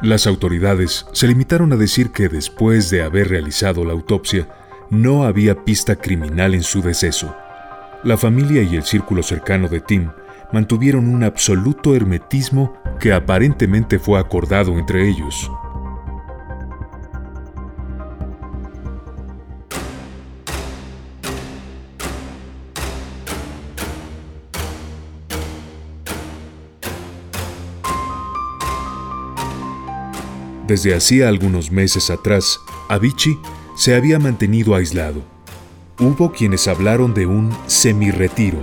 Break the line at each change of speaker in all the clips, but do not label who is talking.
Las autoridades se limitaron a decir que después de haber realizado la autopsia, no había pista criminal en su deceso. La familia y el círculo cercano de Tim mantuvieron un absoluto hermetismo que aparentemente fue acordado entre ellos. Desde hacía algunos meses atrás, Avicii se había mantenido aislado. Hubo quienes hablaron de un semi-retiro.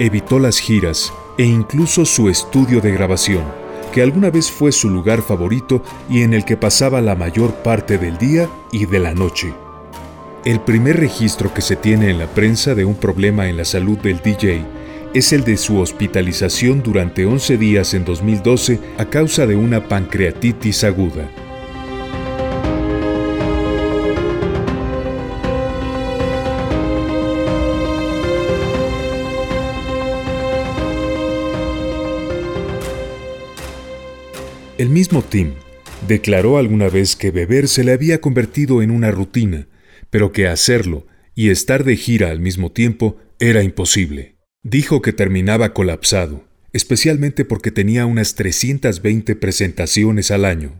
Evitó las giras e incluso su estudio de grabación, que alguna vez fue su lugar favorito y en el que pasaba la mayor parte del día y de la noche. El primer registro que se tiene en la prensa de un problema en la salud del DJ es el de su hospitalización durante 11 días en 2012 a causa de una pancreatitis aguda. El mismo Tim declaró alguna vez que beber se le había convertido en una rutina, pero que hacerlo y estar de gira al mismo tiempo era imposible. Dijo que terminaba colapsado, especialmente porque tenía unas 320 presentaciones al año.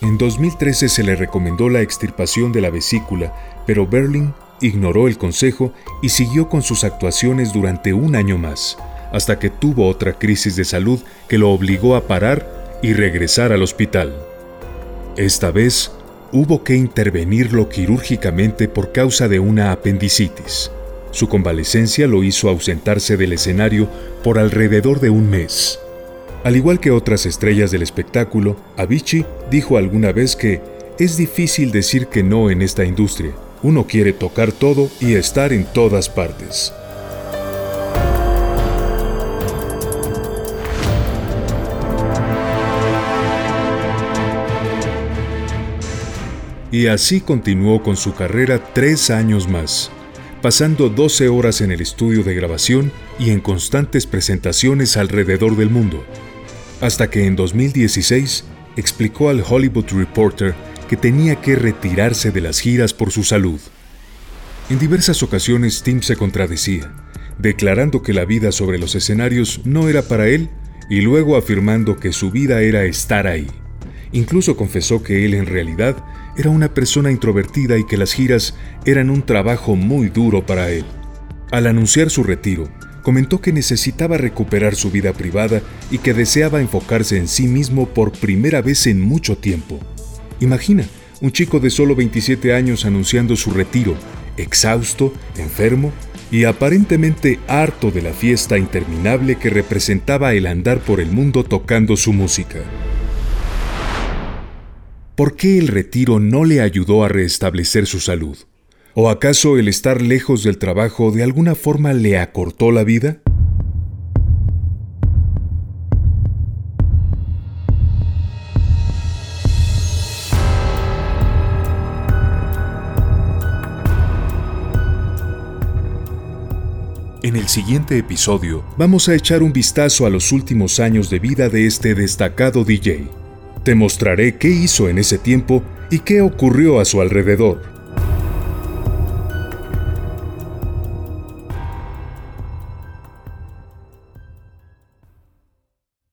En 2013 se le recomendó la extirpación de la vesícula, pero Berlin ignoró el consejo y siguió con sus actuaciones durante un año más hasta que tuvo otra crisis de salud que lo obligó a parar y regresar al hospital. Esta vez hubo que intervenirlo quirúrgicamente por causa de una apendicitis. Su convalecencia lo hizo ausentarse del escenario por alrededor de un mes. Al igual que otras estrellas del espectáculo, Avicii dijo alguna vez que es difícil decir que no en esta industria. Uno quiere tocar todo y estar en todas partes. Y así continuó con su carrera tres años más, pasando 12 horas en el estudio de grabación y en constantes presentaciones alrededor del mundo, hasta que en 2016 explicó al Hollywood Reporter que tenía que retirarse de las giras por su salud. En diversas ocasiones Tim se contradecía, declarando que la vida sobre los escenarios no era para él y luego afirmando que su vida era estar ahí. Incluso confesó que él en realidad era una persona introvertida y que las giras eran un trabajo muy duro para él. Al anunciar su retiro, comentó que necesitaba recuperar su vida privada y que deseaba enfocarse en sí mismo por primera vez en mucho tiempo. Imagina, un chico de solo 27 años anunciando su retiro, exhausto, enfermo y aparentemente harto de la fiesta interminable que representaba el andar por el mundo tocando su música. ¿Por qué el retiro no le ayudó a restablecer su salud? ¿O acaso el estar lejos del trabajo de alguna forma le acortó la vida? En el siguiente episodio vamos a echar un vistazo a los últimos años de vida de este destacado DJ te mostraré qué hizo en ese tiempo y qué ocurrió a su alrededor.